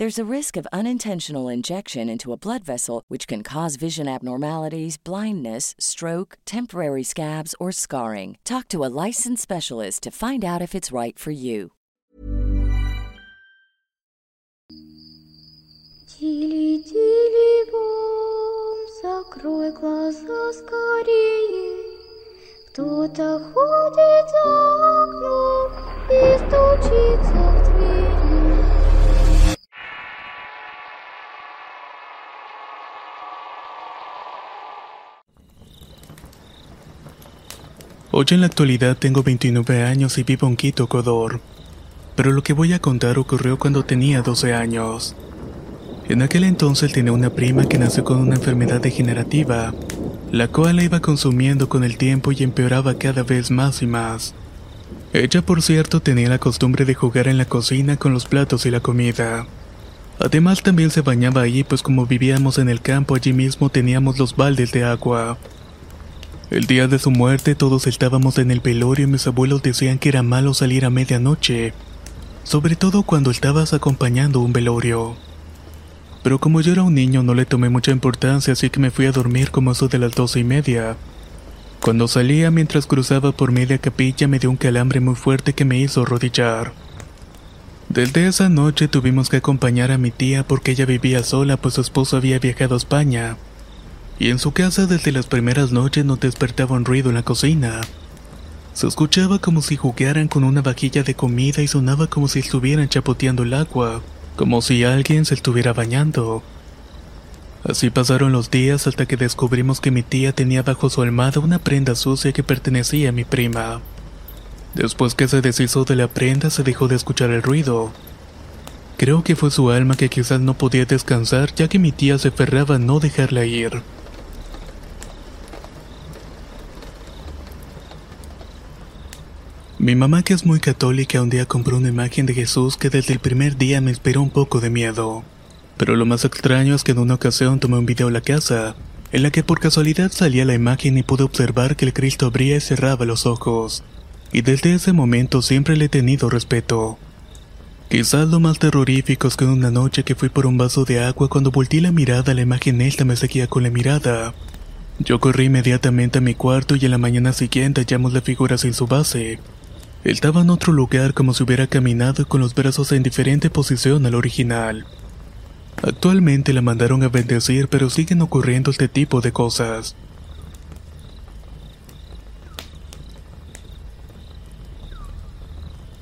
There's a risk of unintentional injection into a blood vessel, which can cause vision abnormalities, blindness, stroke, temporary scabs, or scarring. Talk to a licensed specialist to find out if it's right for you. Тили, тили, бом, закрой глаза скорее. Кто-то ходит за окном и стучится Hoy en la actualidad tengo 29 años y vivo en Quito, Ecuador. Pero lo que voy a contar ocurrió cuando tenía 12 años. En aquel entonces tenía una prima que nació con una enfermedad degenerativa, la cual la iba consumiendo con el tiempo y empeoraba cada vez más y más. Ella, por cierto, tenía la costumbre de jugar en la cocina con los platos y la comida. Además también se bañaba allí, pues como vivíamos en el campo allí mismo teníamos los baldes de agua. El día de su muerte todos estábamos en el velorio y mis abuelos decían que era malo salir a medianoche, sobre todo cuando estabas acompañando un velorio. Pero como yo era un niño no le tomé mucha importancia así que me fui a dormir como eso de las doce y media. Cuando salía mientras cruzaba por media capilla me dio un calambre muy fuerte que me hizo rodillar. Desde esa noche tuvimos que acompañar a mi tía porque ella vivía sola pues su esposo había viajado a España y en su casa desde las primeras noches nos despertaba un ruido en la cocina. Se escuchaba como si jugaran con una vajilla de comida y sonaba como si estuvieran chapoteando el agua, como si alguien se estuviera bañando. Así pasaron los días hasta que descubrimos que mi tía tenía bajo su almohada una prenda sucia que pertenecía a mi prima. Después que se deshizo de la prenda se dejó de escuchar el ruido. Creo que fue su alma que quizás no podía descansar ya que mi tía se aferraba a no dejarla ir. Mi mamá, que es muy católica, un día compró una imagen de Jesús que desde el primer día me inspiró un poco de miedo. Pero lo más extraño es que en una ocasión tomé un video a la casa, en la que por casualidad salía la imagen y pude observar que el Cristo abría y cerraba los ojos. Y desde ese momento siempre le he tenido respeto. Quizás lo más terrorífico es que una noche que fui por un vaso de agua cuando volteé la mirada la imagen esta me seguía con la mirada. Yo corrí inmediatamente a mi cuarto y en la mañana siguiente hallamos la figura sin su base. Estaba en otro lugar como si hubiera caminado con los brazos en diferente posición al original. Actualmente la mandaron a bendecir, pero siguen ocurriendo este tipo de cosas.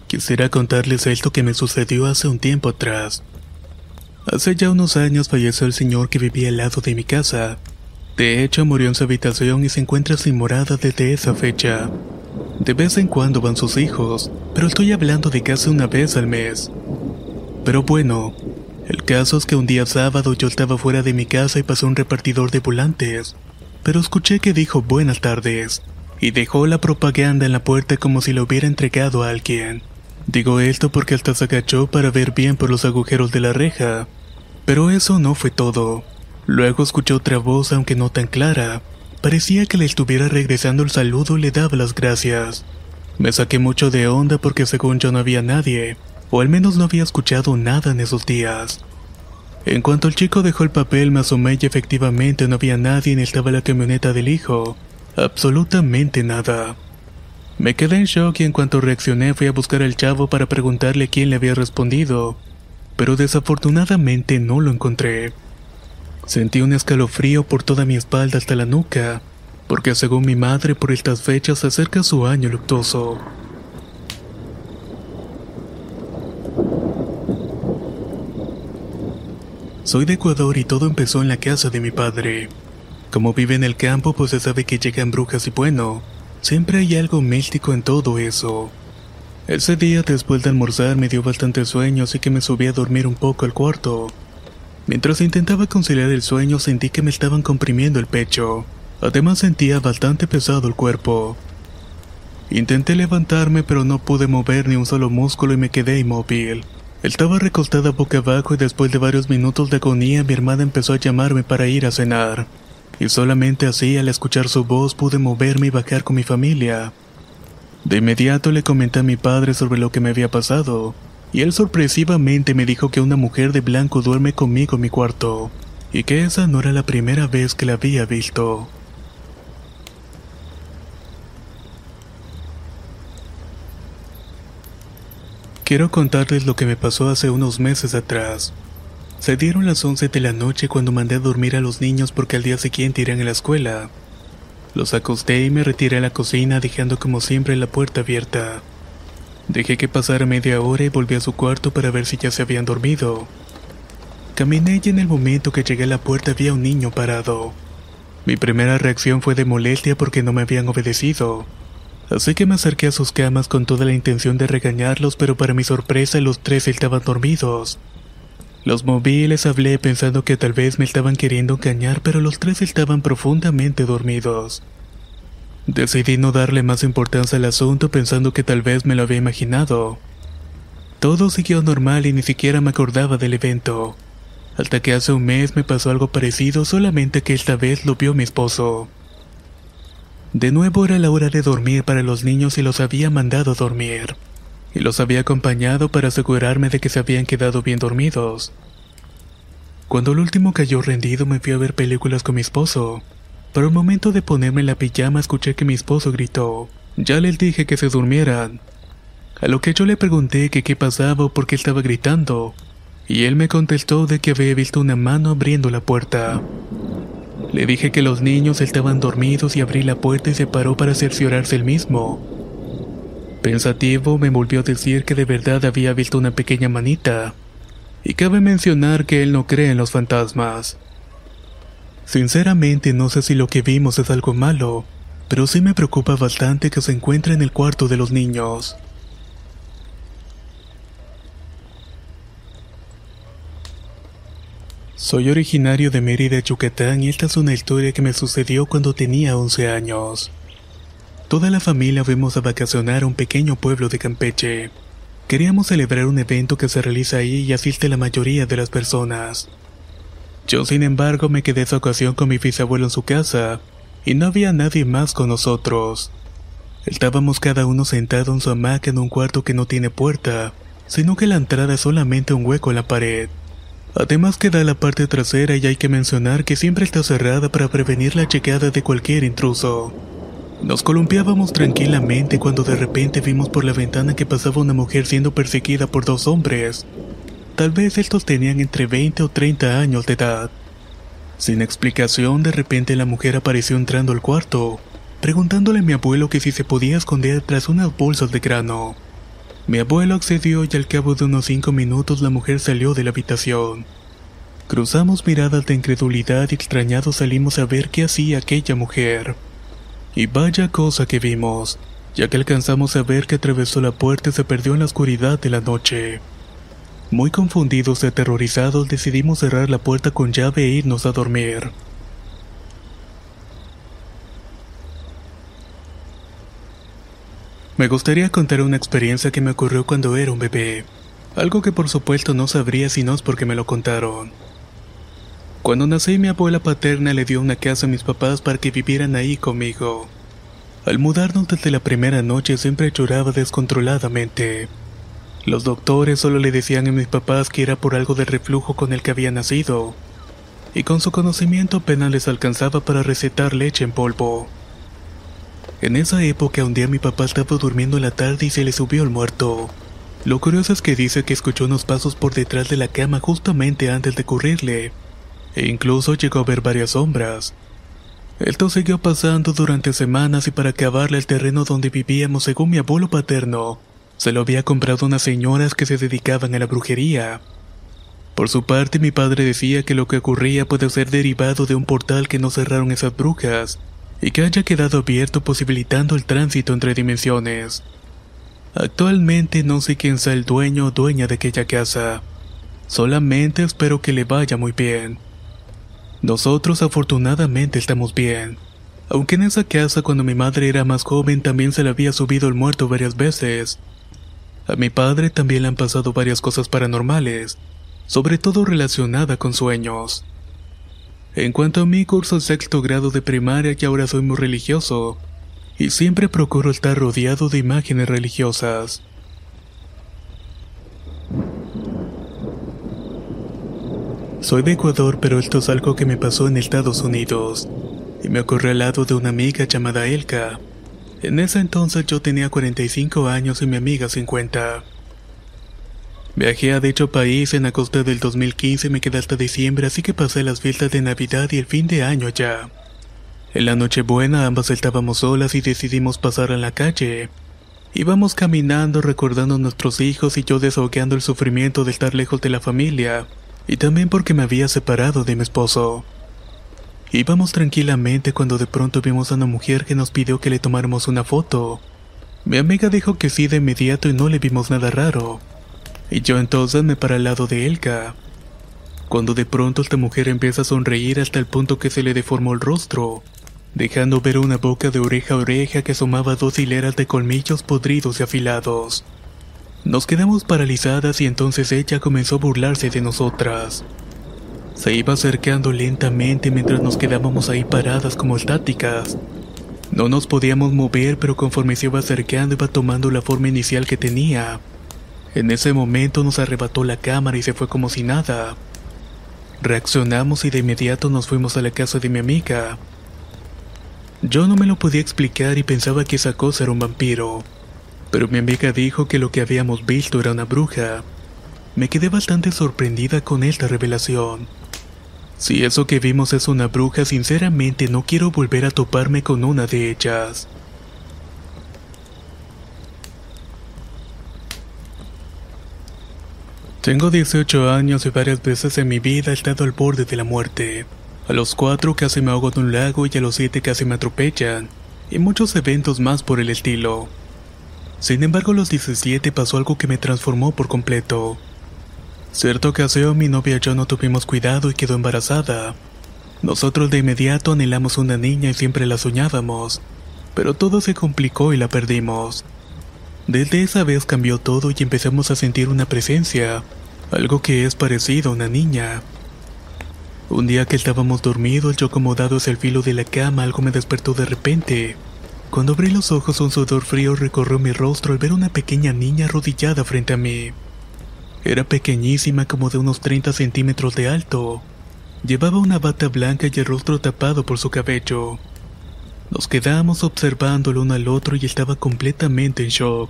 Quisiera contarles esto que me sucedió hace un tiempo atrás. Hace ya unos años falleció el señor que vivía al lado de mi casa. De hecho, murió en su habitación y se encuentra sin morada desde esa fecha. De vez en cuando van sus hijos, pero estoy hablando de casi una vez al mes. Pero bueno, el caso es que un día sábado yo estaba fuera de mi casa y pasó un repartidor de volantes, pero escuché que dijo buenas tardes, y dejó la propaganda en la puerta como si lo hubiera entregado a alguien. Digo esto porque hasta se agachó para ver bien por los agujeros de la reja. Pero eso no fue todo. Luego escuché otra voz, aunque no tan clara. Parecía que le estuviera regresando el saludo y le daba las gracias. Me saqué mucho de onda porque según yo no había nadie, o al menos no había escuchado nada en esos días. En cuanto el chico dejó el papel me asomé y efectivamente no había nadie ni estaba la camioneta del hijo. Absolutamente nada. Me quedé en shock y en cuanto reaccioné fui a buscar al chavo para preguntarle quién le había respondido, pero desafortunadamente no lo encontré. Sentí un escalofrío por toda mi espalda hasta la nuca, porque según mi madre por estas fechas se acerca su año luctuoso. Soy de Ecuador y todo empezó en la casa de mi padre. Como vive en el campo, pues se sabe que llegan brujas y bueno, siempre hay algo místico en todo eso. Ese día después de almorzar me dio bastante sueño, así que me subí a dormir un poco al cuarto. Mientras intentaba conciliar el sueño sentí que me estaban comprimiendo el pecho. Además sentía bastante pesado el cuerpo. Intenté levantarme pero no pude mover ni un solo músculo y me quedé inmóvil. Estaba recostada boca abajo y después de varios minutos de agonía mi hermana empezó a llamarme para ir a cenar. Y solamente así al escuchar su voz pude moverme y bajar con mi familia. De inmediato le comenté a mi padre sobre lo que me había pasado y él sorpresivamente me dijo que una mujer de blanco duerme conmigo en mi cuarto, y que esa no era la primera vez que la había visto. Quiero contarles lo que me pasó hace unos meses atrás. Se dieron las 11 de la noche cuando mandé a dormir a los niños porque al día siguiente irán a la escuela. Los acosté y me retiré a la cocina dejando como siempre la puerta abierta. Dejé que pasara media hora y volví a su cuarto para ver si ya se habían dormido. Caminé y en el momento que llegué a la puerta había un niño parado. Mi primera reacción fue de molestia porque no me habían obedecido. Así que me acerqué a sus camas con toda la intención de regañarlos, pero para mi sorpresa los tres estaban dormidos. Los moví y les hablé pensando que tal vez me estaban queriendo engañar, pero los tres estaban profundamente dormidos. Decidí no darle más importancia al asunto pensando que tal vez me lo había imaginado. Todo siguió normal y ni siquiera me acordaba del evento. Hasta que hace un mes me pasó algo parecido, solamente que esta vez lo vio mi esposo. De nuevo era la hora de dormir para los niños y los había mandado dormir. Y los había acompañado para asegurarme de que se habían quedado bien dormidos. Cuando el último cayó rendido me fui a ver películas con mi esposo. Pero al momento de ponerme la pijama escuché que mi esposo gritó. Ya les dije que se durmieran. A lo que yo le pregunté que qué pasaba o por qué estaba gritando. Y él me contestó de que había visto una mano abriendo la puerta. Le dije que los niños estaban dormidos y abrí la puerta y se paró para cerciorarse el mismo. Pensativo me volvió a decir que de verdad había visto una pequeña manita. Y cabe mencionar que él no cree en los fantasmas. Sinceramente no sé si lo que vimos es algo malo, pero sí me preocupa bastante que se encuentre en el cuarto de los niños. Soy originario de Mérida, Yucatán y esta es una historia que me sucedió cuando tenía 11 años. Toda la familia fuimos a vacacionar a un pequeño pueblo de Campeche. Queríamos celebrar un evento que se realiza ahí y asiste la mayoría de las personas. Yo sin embargo me quedé esa ocasión con mi bisabuelo en su casa, y no había nadie más con nosotros. Estábamos cada uno sentado en su hamaca en un cuarto que no tiene puerta, sino que la entrada es solamente un hueco en la pared. Además queda la parte trasera y hay que mencionar que siempre está cerrada para prevenir la llegada de cualquier intruso. Nos columpiábamos tranquilamente cuando de repente vimos por la ventana que pasaba una mujer siendo perseguida por dos hombres. Tal vez estos tenían entre 20 o 30 años de edad. Sin explicación, de repente la mujer apareció entrando al cuarto, preguntándole a mi abuelo que si se podía esconder tras unas bolsas de grano. Mi abuelo accedió y al cabo de unos cinco minutos la mujer salió de la habitación. Cruzamos miradas de incredulidad y extrañados salimos a ver qué hacía aquella mujer. Y vaya cosa que vimos, ya que alcanzamos a ver que atravesó la puerta y se perdió en la oscuridad de la noche. Muy confundidos y aterrorizados decidimos cerrar la puerta con llave e irnos a dormir. Me gustaría contar una experiencia que me ocurrió cuando era un bebé. Algo que por supuesto no sabría si no es porque me lo contaron. Cuando nací mi abuela paterna le dio una casa a mis papás para que vivieran ahí conmigo. Al mudarnos desde la primera noche siempre lloraba descontroladamente. Los doctores solo le decían a mis papás que era por algo del reflujo con el que había nacido, y con su conocimiento apenas les alcanzaba para recetar leche en polvo. En esa época un día mi papá estaba durmiendo en la tarde y se le subió el muerto. Lo curioso es que dice que escuchó unos pasos por detrás de la cama justamente antes de ocurrirle, e incluso llegó a ver varias sombras. Esto siguió pasando durante semanas y para acabarle el terreno donde vivíamos según mi abuelo paterno, se lo había comprado unas señoras que se dedicaban a la brujería. Por su parte, mi padre decía que lo que ocurría puede ser derivado de un portal que no cerraron esas brujas y que haya quedado abierto posibilitando el tránsito entre dimensiones. Actualmente no sé quién sea el dueño o dueña de aquella casa. Solamente espero que le vaya muy bien. Nosotros afortunadamente estamos bien. Aunque en esa casa cuando mi madre era más joven también se le había subido el muerto varias veces. A mi padre también le han pasado varias cosas paranormales, sobre todo relacionada con sueños. En cuanto a mí curso el sexto grado de primaria y ahora soy muy religioso, y siempre procuro estar rodeado de imágenes religiosas. Soy de Ecuador, pero esto es algo que me pasó en Estados Unidos, y me ocurrió al lado de una amiga llamada Elka. En ese entonces yo tenía 45 años y mi amiga 50. Viajé a dicho país en agosto del 2015 y me quedé hasta diciembre, así que pasé las fiestas de Navidad y el fin de año allá. En la Nochebuena ambas estábamos solas y decidimos pasar a la calle. Íbamos caminando recordando a nuestros hijos y yo desahogueando el sufrimiento de estar lejos de la familia, y también porque me había separado de mi esposo. Íbamos tranquilamente cuando de pronto vimos a una mujer que nos pidió que le tomáramos una foto. Mi amiga dijo que sí de inmediato y no le vimos nada raro. Y yo entonces me paré al lado de Elka. Cuando de pronto esta mujer empieza a sonreír hasta el punto que se le deformó el rostro dejando ver una boca de oreja a oreja que asomaba dos hileras de colmillos podridos y afilados. Nos quedamos paralizadas y entonces ella comenzó a burlarse de nosotras. Se iba acercando lentamente mientras nos quedábamos ahí paradas como estáticas. No nos podíamos mover, pero conforme se iba acercando iba tomando la forma inicial que tenía. En ese momento nos arrebató la cámara y se fue como si nada. Reaccionamos y de inmediato nos fuimos a la casa de mi amiga. Yo no me lo podía explicar y pensaba que esa cosa era un vampiro. Pero mi amiga dijo que lo que habíamos visto era una bruja. Me quedé bastante sorprendida con esta revelación. Si eso que vimos es una bruja, sinceramente no quiero volver a toparme con una de ellas. Tengo 18 años y varias veces en mi vida he estado al borde de la muerte. A los cuatro casi me ahogo en un lago y a los siete casi me atropellan, y muchos eventos más por el estilo. Sin embargo, a los 17 pasó algo que me transformó por completo. Cierto ocasión mi novia y yo no tuvimos cuidado y quedó embarazada. Nosotros de inmediato anhelamos una niña y siempre la soñábamos, pero todo se complicó y la perdimos. Desde esa vez cambió todo y empezamos a sentir una presencia, algo que es parecido a una niña. Un día que estábamos dormidos, yo acomodado hacia el filo de la cama, algo me despertó de repente. Cuando abrí los ojos, un sudor frío recorrió mi rostro al ver una pequeña niña arrodillada frente a mí. Era pequeñísima, como de unos 30 centímetros de alto. Llevaba una bata blanca y el rostro tapado por su cabello. Nos quedamos observando uno al otro y estaba completamente en shock.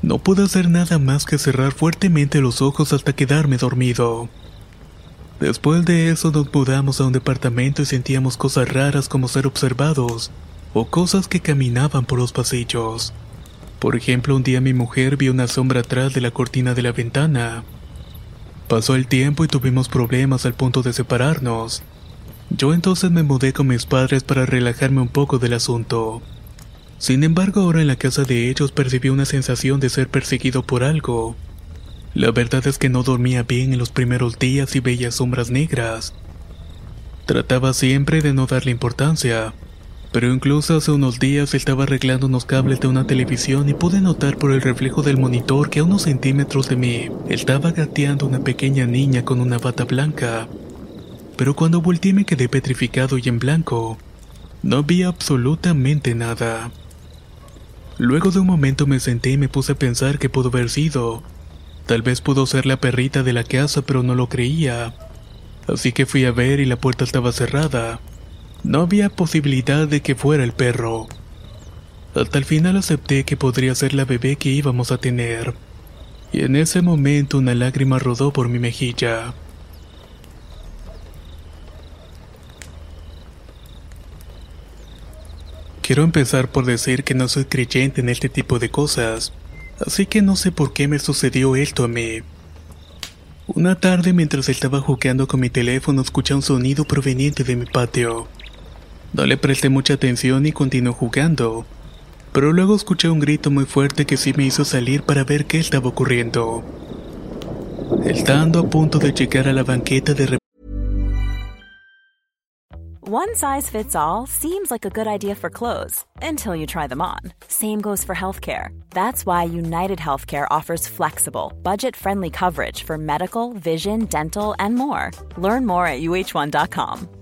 No pude hacer nada más que cerrar fuertemente los ojos hasta quedarme dormido. Después de eso nos mudamos a un departamento y sentíamos cosas raras como ser observados o cosas que caminaban por los pasillos. Por ejemplo, un día mi mujer vio una sombra atrás de la cortina de la ventana. Pasó el tiempo y tuvimos problemas al punto de separarnos. Yo entonces me mudé con mis padres para relajarme un poco del asunto. Sin embargo, ahora en la casa de ellos percibí una sensación de ser perseguido por algo. La verdad es que no dormía bien en los primeros días y veía sombras negras. Trataba siempre de no darle importancia, pero incluso hace unos días estaba arreglando unos cables de una televisión y pude notar por el reflejo del monitor que a unos centímetros de mí estaba gateando una pequeña niña con una bata blanca. Pero cuando volteé me quedé petrificado y en blanco. No había absolutamente nada. Luego de un momento me senté y me puse a pensar que pudo haber sido, Tal vez pudo ser la perrita de la casa, pero no lo creía. Así que fui a ver y la puerta estaba cerrada. No había posibilidad de que fuera el perro. Hasta el final acepté que podría ser la bebé que íbamos a tener. Y en ese momento una lágrima rodó por mi mejilla. Quiero empezar por decir que no soy creyente en este tipo de cosas, así que no sé por qué me sucedió esto a mí. Una tarde mientras estaba jugueando con mi teléfono escuché un sonido proveniente de mi patio. No le presté mucha atención y continué jugando, pero luego escuché un grito muy fuerte que sí me hizo salir para ver qué estaba ocurriendo. Estando a punto de llegar a la banqueta de One size fits all seems like a good idea for clothes until you try them on. Same goes for healthcare. That's why United Healthcare offers flexible, budget friendly coverage for medical, vision, dental, and more. Learn more at uh1.com.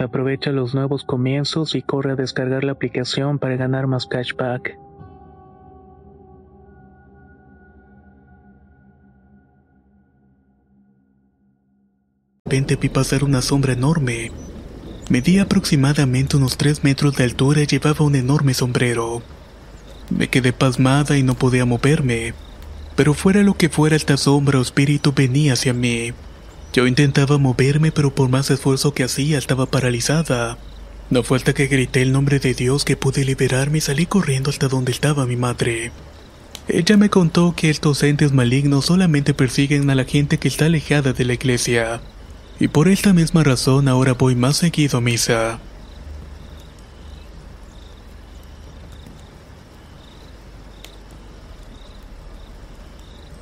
Aprovecha los nuevos comienzos y corre a descargar la aplicación para ganar más cashback. Repente vi pasar una sombra enorme. Medía aproximadamente unos 3 metros de altura y llevaba un enorme sombrero. Me quedé pasmada y no podía moverme. Pero fuera lo que fuera esta sombra o espíritu venía hacia mí. Yo intentaba moverme, pero por más esfuerzo que hacía estaba paralizada. No fue hasta que grité el nombre de Dios que pude liberarme y salí corriendo hasta donde estaba mi madre. Ella me contó que estos entes malignos solamente persiguen a la gente que está alejada de la iglesia. Y por esta misma razón ahora voy más seguido a misa.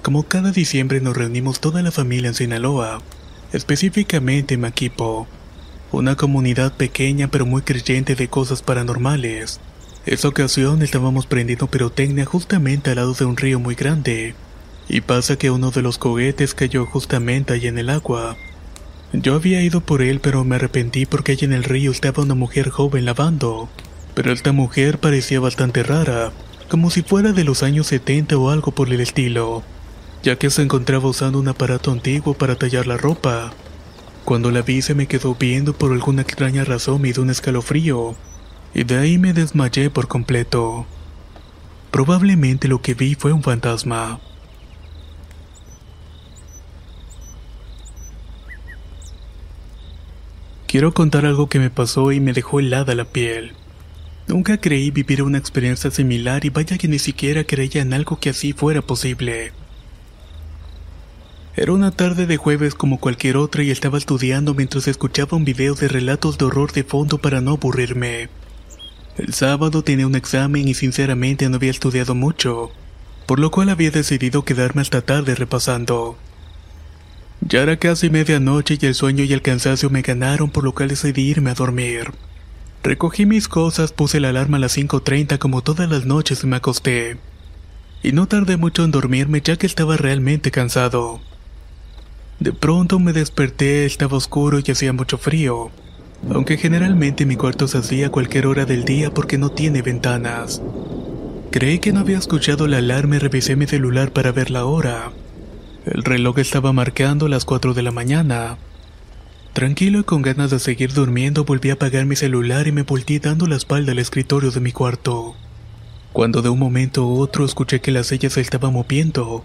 Como cada diciembre nos reunimos toda la familia en Sinaloa, específicamente en Maquipo, una comunidad pequeña pero muy creyente de cosas paranormales. Esa ocasión estábamos prendiendo pirotecnia justamente al lado de un río muy grande, y pasa que uno de los cohetes cayó justamente allí en el agua. Yo había ido por él pero me arrepentí porque allí en el río estaba una mujer joven lavando, pero esta mujer parecía bastante rara, como si fuera de los años 70 o algo por el estilo ya que se encontraba usando un aparato antiguo para tallar la ropa. Cuando la vi se me quedó viendo por alguna extraña razón me dio un escalofrío, y de ahí me desmayé por completo. Probablemente lo que vi fue un fantasma. Quiero contar algo que me pasó y me dejó helada la piel. Nunca creí vivir una experiencia similar y vaya que ni siquiera creía en algo que así fuera posible. Era una tarde de jueves como cualquier otra y estaba estudiando mientras escuchaba un video de relatos de horror de fondo para no aburrirme. El sábado tenía un examen y sinceramente no había estudiado mucho, por lo cual había decidido quedarme hasta tarde repasando. Ya era casi medianoche y el sueño y el cansancio me ganaron por lo cual decidí irme a dormir. Recogí mis cosas, puse la alarma a las 5.30 como todas las noches y me acosté. Y no tardé mucho en dormirme ya que estaba realmente cansado. De pronto me desperté, estaba oscuro y hacía mucho frío, aunque generalmente mi cuarto se hacía a cualquier hora del día porque no tiene ventanas. Creí que no había escuchado la alarma y revisé mi celular para ver la hora. El reloj estaba marcando las 4 de la mañana. Tranquilo y con ganas de seguir durmiendo, volví a apagar mi celular y me volteé dando la espalda al escritorio de mi cuarto. Cuando de un momento a otro escuché que la silla se estaba moviendo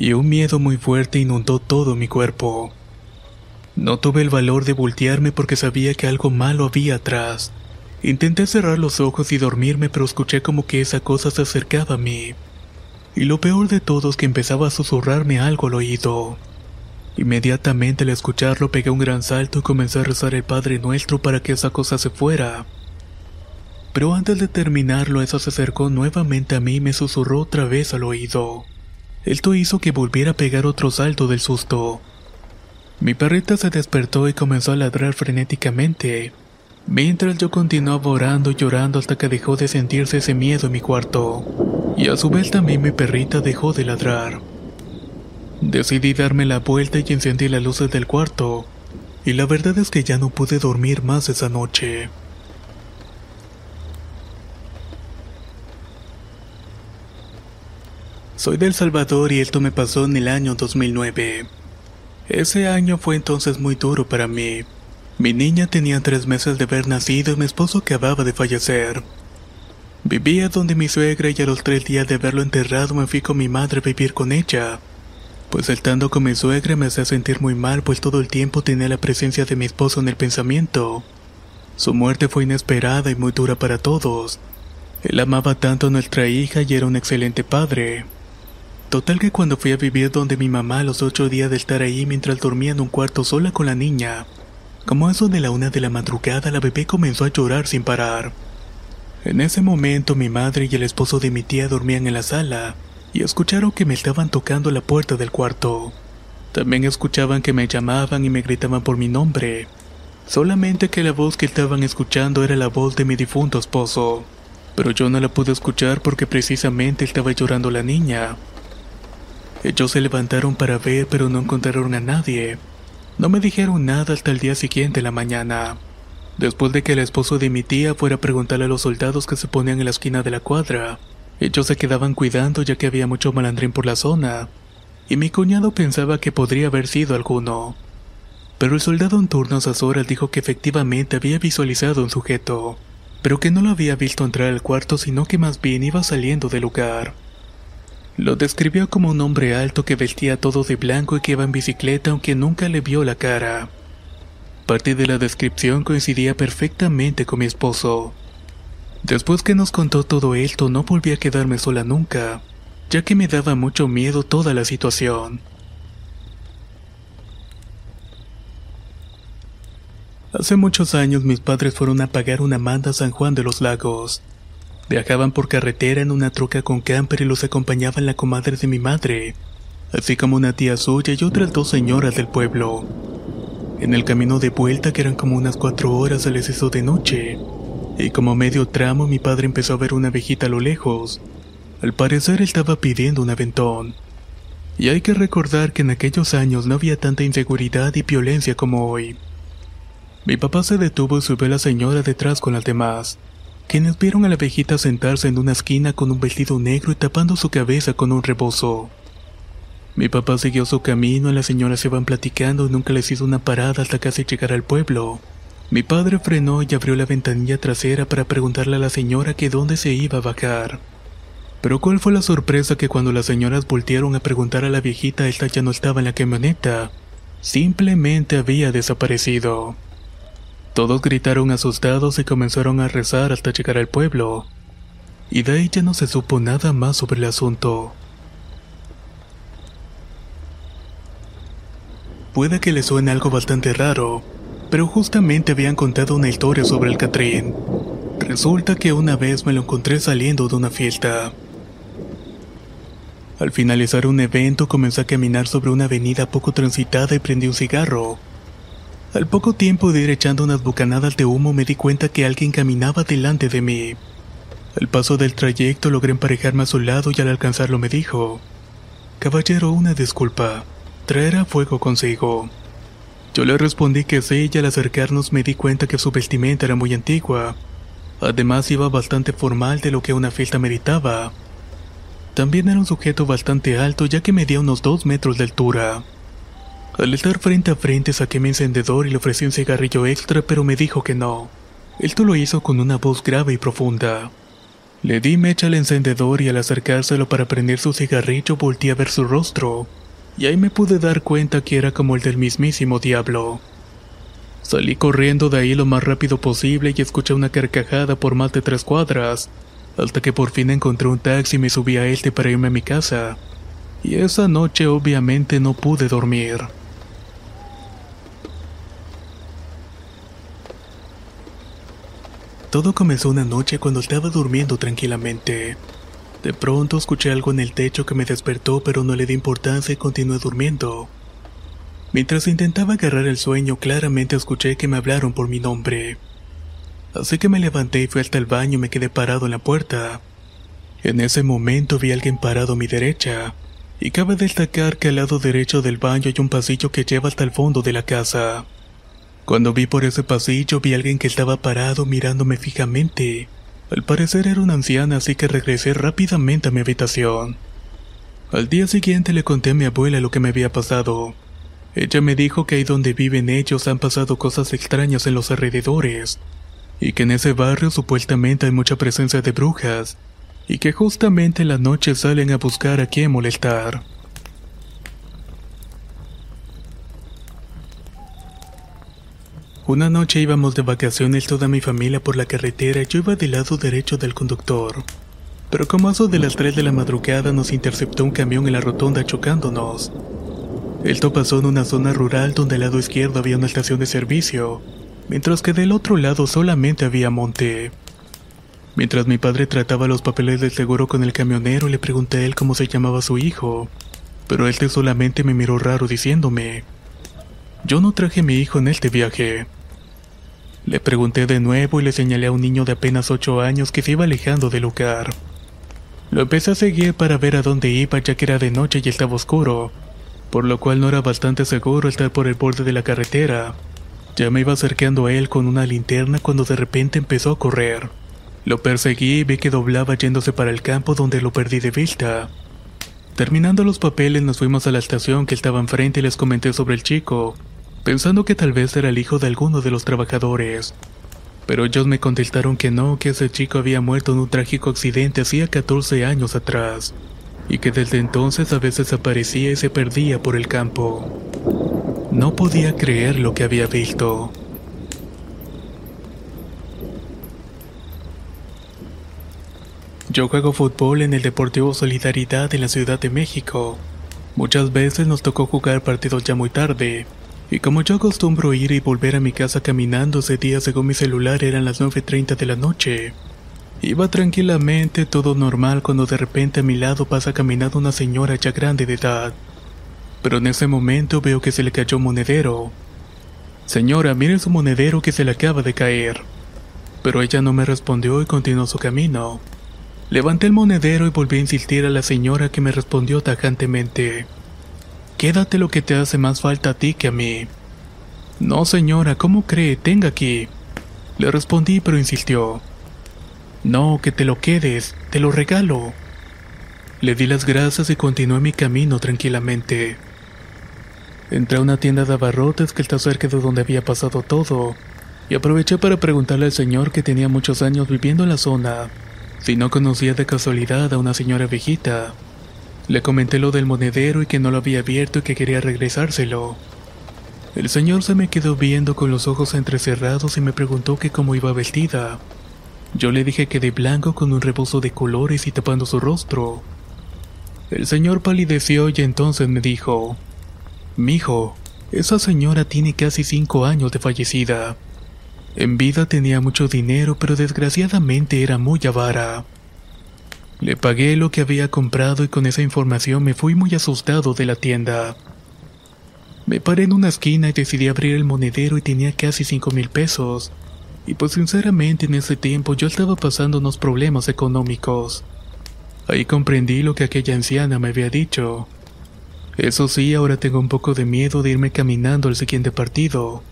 y un miedo muy fuerte inundó todo mi cuerpo. No tuve el valor de voltearme porque sabía que algo malo había atrás. Intenté cerrar los ojos y dormirme, pero escuché como que esa cosa se acercaba a mí. Y lo peor de todo es que empezaba a susurrarme algo al oído. Inmediatamente al escucharlo pegué un gran salto y comencé a rezar el Padre Nuestro para que esa cosa se fuera. Pero antes de terminarlo, eso se acercó nuevamente a mí y me susurró otra vez al oído. Esto hizo que volviera a pegar otro salto del susto. Mi perrita se despertó y comenzó a ladrar frenéticamente, mientras yo continuaba orando y llorando hasta que dejó de sentirse ese miedo en mi cuarto. Y a su vez también mi perrita dejó de ladrar. Decidí darme la vuelta y encendí las luces del cuarto, y la verdad es que ya no pude dormir más esa noche. Soy del Salvador y esto me pasó en el año 2009. Ese año fue entonces muy duro para mí. Mi niña tenía tres meses de haber nacido y mi esposo acababa de fallecer. Vivía donde mi suegra y a los tres días de haberlo enterrado me fui con mi madre a vivir con ella. Pues estando con mi suegra me hacía sentir muy mal pues todo el tiempo tenía la presencia de mi esposo en el pensamiento. Su muerte fue inesperada y muy dura para todos. Él amaba tanto a nuestra hija y era un excelente padre. Total que cuando fui a vivir donde mi mamá los ocho días de estar ahí mientras dormía en un cuarto sola con la niña, como eso de la una de la madrugada la bebé comenzó a llorar sin parar. En ese momento mi madre y el esposo de mi tía dormían en la sala y escucharon que me estaban tocando la puerta del cuarto. También escuchaban que me llamaban y me gritaban por mi nombre. Solamente que la voz que estaban escuchando era la voz de mi difunto esposo. Pero yo no la pude escuchar porque precisamente estaba llorando la niña. Ellos se levantaron para ver pero no encontraron a nadie. No me dijeron nada hasta el día siguiente en la mañana. Después de que el esposo de mi tía fuera a preguntarle a los soldados que se ponían en la esquina de la cuadra, ellos se quedaban cuidando ya que había mucho malandrín por la zona, y mi cuñado pensaba que podría haber sido alguno. Pero el soldado en turno a esas horas dijo que efectivamente había visualizado un sujeto, pero que no lo había visto entrar al cuarto sino que más bien iba saliendo del lugar. Lo describió como un hombre alto que vestía todo de blanco y que iba en bicicleta aunque nunca le vio la cara. Parte de la descripción coincidía perfectamente con mi esposo. Después que nos contó todo esto no volví a quedarme sola nunca, ya que me daba mucho miedo toda la situación. Hace muchos años mis padres fueron a pagar una manda a San Juan de los Lagos. Viajaban por carretera en una troca con camper y los acompañaban la comadre de mi madre, así como una tía suya y otras dos señoras del pueblo. En el camino de vuelta, que eran como unas cuatro horas, se les hizo de noche, y como medio tramo mi padre empezó a ver una viejita a lo lejos. Al parecer estaba pidiendo un aventón. Y hay que recordar que en aquellos años no había tanta inseguridad y violencia como hoy. Mi papá se detuvo y subió a la señora detrás con las demás quienes vieron a la viejita sentarse en una esquina con un vestido negro y tapando su cabeza con un rebozo. Mi papá siguió su camino y las señoras se van platicando y nunca les hizo una parada hasta casi llegar al pueblo. Mi padre frenó y abrió la ventanilla trasera para preguntarle a la señora que dónde se iba a bajar. Pero cuál fue la sorpresa que cuando las señoras voltearon a preguntar a la viejita, esta ya no estaba en la camioneta. Simplemente había desaparecido. Todos gritaron asustados y comenzaron a rezar hasta llegar al pueblo. Y de ahí ya no se supo nada más sobre el asunto. Puede que le suene algo bastante raro, pero justamente habían contado una historia sobre el Catrín. Resulta que una vez me lo encontré saliendo de una fiesta. Al finalizar un evento comencé a caminar sobre una avenida poco transitada y prendí un cigarro. Al poco tiempo de ir echando unas bucanadas de humo me di cuenta que alguien caminaba delante de mí. Al paso del trayecto logré emparejarme a su lado y al alcanzarlo me dijo, Caballero, una disculpa. traerá fuego consigo. Yo le respondí que sí y al acercarnos me di cuenta que su vestimenta era muy antigua. Además iba bastante formal de lo que una fiesta meritaba. También era un sujeto bastante alto ya que medía unos dos metros de altura. Al estar frente a frente saqué mi encendedor y le ofrecí un cigarrillo extra pero me dijo que no. Esto lo hizo con una voz grave y profunda. Le di mecha al encendedor y al acercárselo para prender su cigarrillo volteé a ver su rostro, y ahí me pude dar cuenta que era como el del mismísimo diablo. Salí corriendo de ahí lo más rápido posible y escuché una carcajada por más de tres cuadras, hasta que por fin encontré un taxi y me subí a este para irme a mi casa. Y esa noche obviamente no pude dormir. Todo comenzó una noche cuando estaba durmiendo tranquilamente. De pronto escuché algo en el techo que me despertó pero no le di importancia y continué durmiendo. Mientras intentaba agarrar el sueño claramente escuché que me hablaron por mi nombre. Así que me levanté y fui hasta el baño y me quedé parado en la puerta. En ese momento vi a alguien parado a mi derecha, y cabe destacar que al lado derecho del baño hay un pasillo que lleva hasta el fondo de la casa. Cuando vi por ese pasillo vi a alguien que estaba parado mirándome fijamente. Al parecer era una anciana así que regresé rápidamente a mi habitación. Al día siguiente le conté a mi abuela lo que me había pasado. Ella me dijo que ahí donde viven ellos han pasado cosas extrañas en los alrededores, y que en ese barrio supuestamente hay mucha presencia de brujas, y que justamente en la noche salen a buscar a quién molestar. Una noche íbamos de vacaciones toda mi familia por la carretera y yo iba del lado derecho del conductor. Pero como a eso de las 3 de la madrugada nos interceptó un camión en la rotonda chocándonos. Esto pasó en una zona rural donde al lado izquierdo había una estación de servicio, mientras que del otro lado solamente había monte. Mientras mi padre trataba los papeles del seguro con el camionero, le pregunté a él cómo se llamaba su hijo, pero él solamente me miró raro diciéndome, yo no traje mi hijo en este viaje. Le pregunté de nuevo y le señalé a un niño de apenas ocho años que se iba alejando del lugar. Lo empecé a seguir para ver a dónde iba ya que era de noche y estaba oscuro, por lo cual no era bastante seguro estar por el borde de la carretera. Ya me iba acercando a él con una linterna cuando de repente empezó a correr. Lo perseguí y vi que doblaba yéndose para el campo donde lo perdí de vista. Terminando los papeles nos fuimos a la estación que estaba enfrente y les comenté sobre el chico, pensando que tal vez era el hijo de alguno de los trabajadores. Pero ellos me contestaron que no, que ese chico había muerto en un trágico accidente hacía 14 años atrás, y que desde entonces a veces aparecía y se perdía por el campo. No podía creer lo que había visto. Yo juego fútbol en el Deportivo Solidaridad en la Ciudad de México. Muchas veces nos tocó jugar partidos ya muy tarde, y como yo acostumbro ir y volver a mi casa caminando ese día según mi celular eran las 9.30 de la noche. Iba tranquilamente, todo normal, cuando de repente a mi lado pasa caminando una señora ya grande de edad. Pero en ese momento veo que se le cayó un monedero. Señora, mire su monedero que se le acaba de caer. Pero ella no me respondió y continuó su camino. Levanté el monedero y volví a insistir a la señora que me respondió tajantemente. Quédate lo que te hace más falta a ti que a mí. No, señora, ¿cómo cree? Tenga aquí. Le respondí, pero insistió. No, que te lo quedes, te lo regalo. Le di las gracias y continué mi camino tranquilamente. Entré a una tienda de abarrotes que está cerca de donde había pasado todo, y aproveché para preguntarle al señor que tenía muchos años viviendo en la zona, si no conocía de casualidad a una señora viejita. Le comenté lo del monedero y que no lo había abierto y que quería regresárselo. El señor se me quedó viendo con los ojos entrecerrados y me preguntó que cómo iba vestida. Yo le dije que de blanco con un rebozo de colores y tapando su rostro. El señor palideció y entonces me dijo, Mijo, esa señora tiene casi cinco años de fallecida. En vida tenía mucho dinero, pero desgraciadamente era muy avara. Le pagué lo que había comprado y con esa información me fui muy asustado de la tienda. Me paré en una esquina y decidí abrir el monedero y tenía casi cinco mil pesos. Y pues sinceramente en ese tiempo yo estaba pasando unos problemas económicos. Ahí comprendí lo que aquella anciana me había dicho. Eso sí, ahora tengo un poco de miedo de irme caminando al siguiente partido.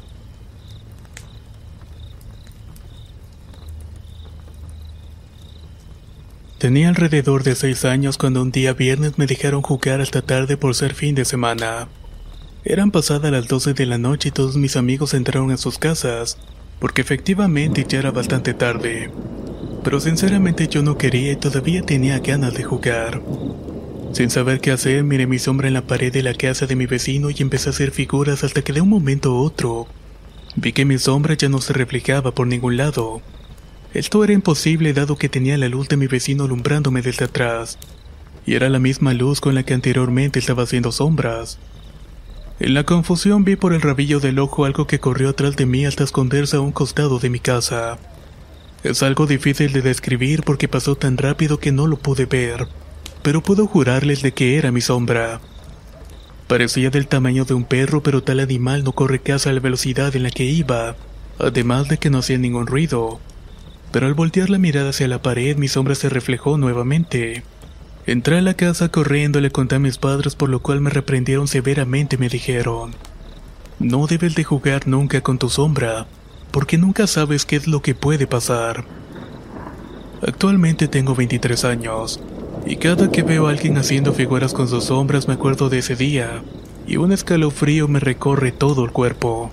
Tenía alrededor de seis años cuando un día viernes me dejaron jugar hasta tarde por ser fin de semana. Eran pasadas las 12 de la noche y todos mis amigos entraron a sus casas, porque efectivamente ya era bastante tarde. Pero sinceramente yo no quería y todavía tenía ganas de jugar. Sin saber qué hacer, miré mi sombra en la pared de la casa de mi vecino y empecé a hacer figuras hasta que de un momento a otro vi que mi sombra ya no se reflejaba por ningún lado. Esto era imposible dado que tenía la luz de mi vecino alumbrándome desde atrás, y era la misma luz con la que anteriormente estaba haciendo sombras. En la confusión vi por el rabillo del ojo algo que corrió atrás de mí hasta esconderse a un costado de mi casa. Es algo difícil de describir porque pasó tan rápido que no lo pude ver, pero puedo jurarles de que era mi sombra. Parecía del tamaño de un perro, pero tal animal no corre casa a la velocidad en la que iba, además de que no hacía ningún ruido pero al voltear la mirada hacia la pared mi sombra se reflejó nuevamente. Entré a la casa corriendo y le conté a mis padres por lo cual me reprendieron severamente me dijeron, no debes de jugar nunca con tu sombra, porque nunca sabes qué es lo que puede pasar. Actualmente tengo 23 años, y cada que veo a alguien haciendo figuras con sus sombras me acuerdo de ese día, y un escalofrío me recorre todo el cuerpo.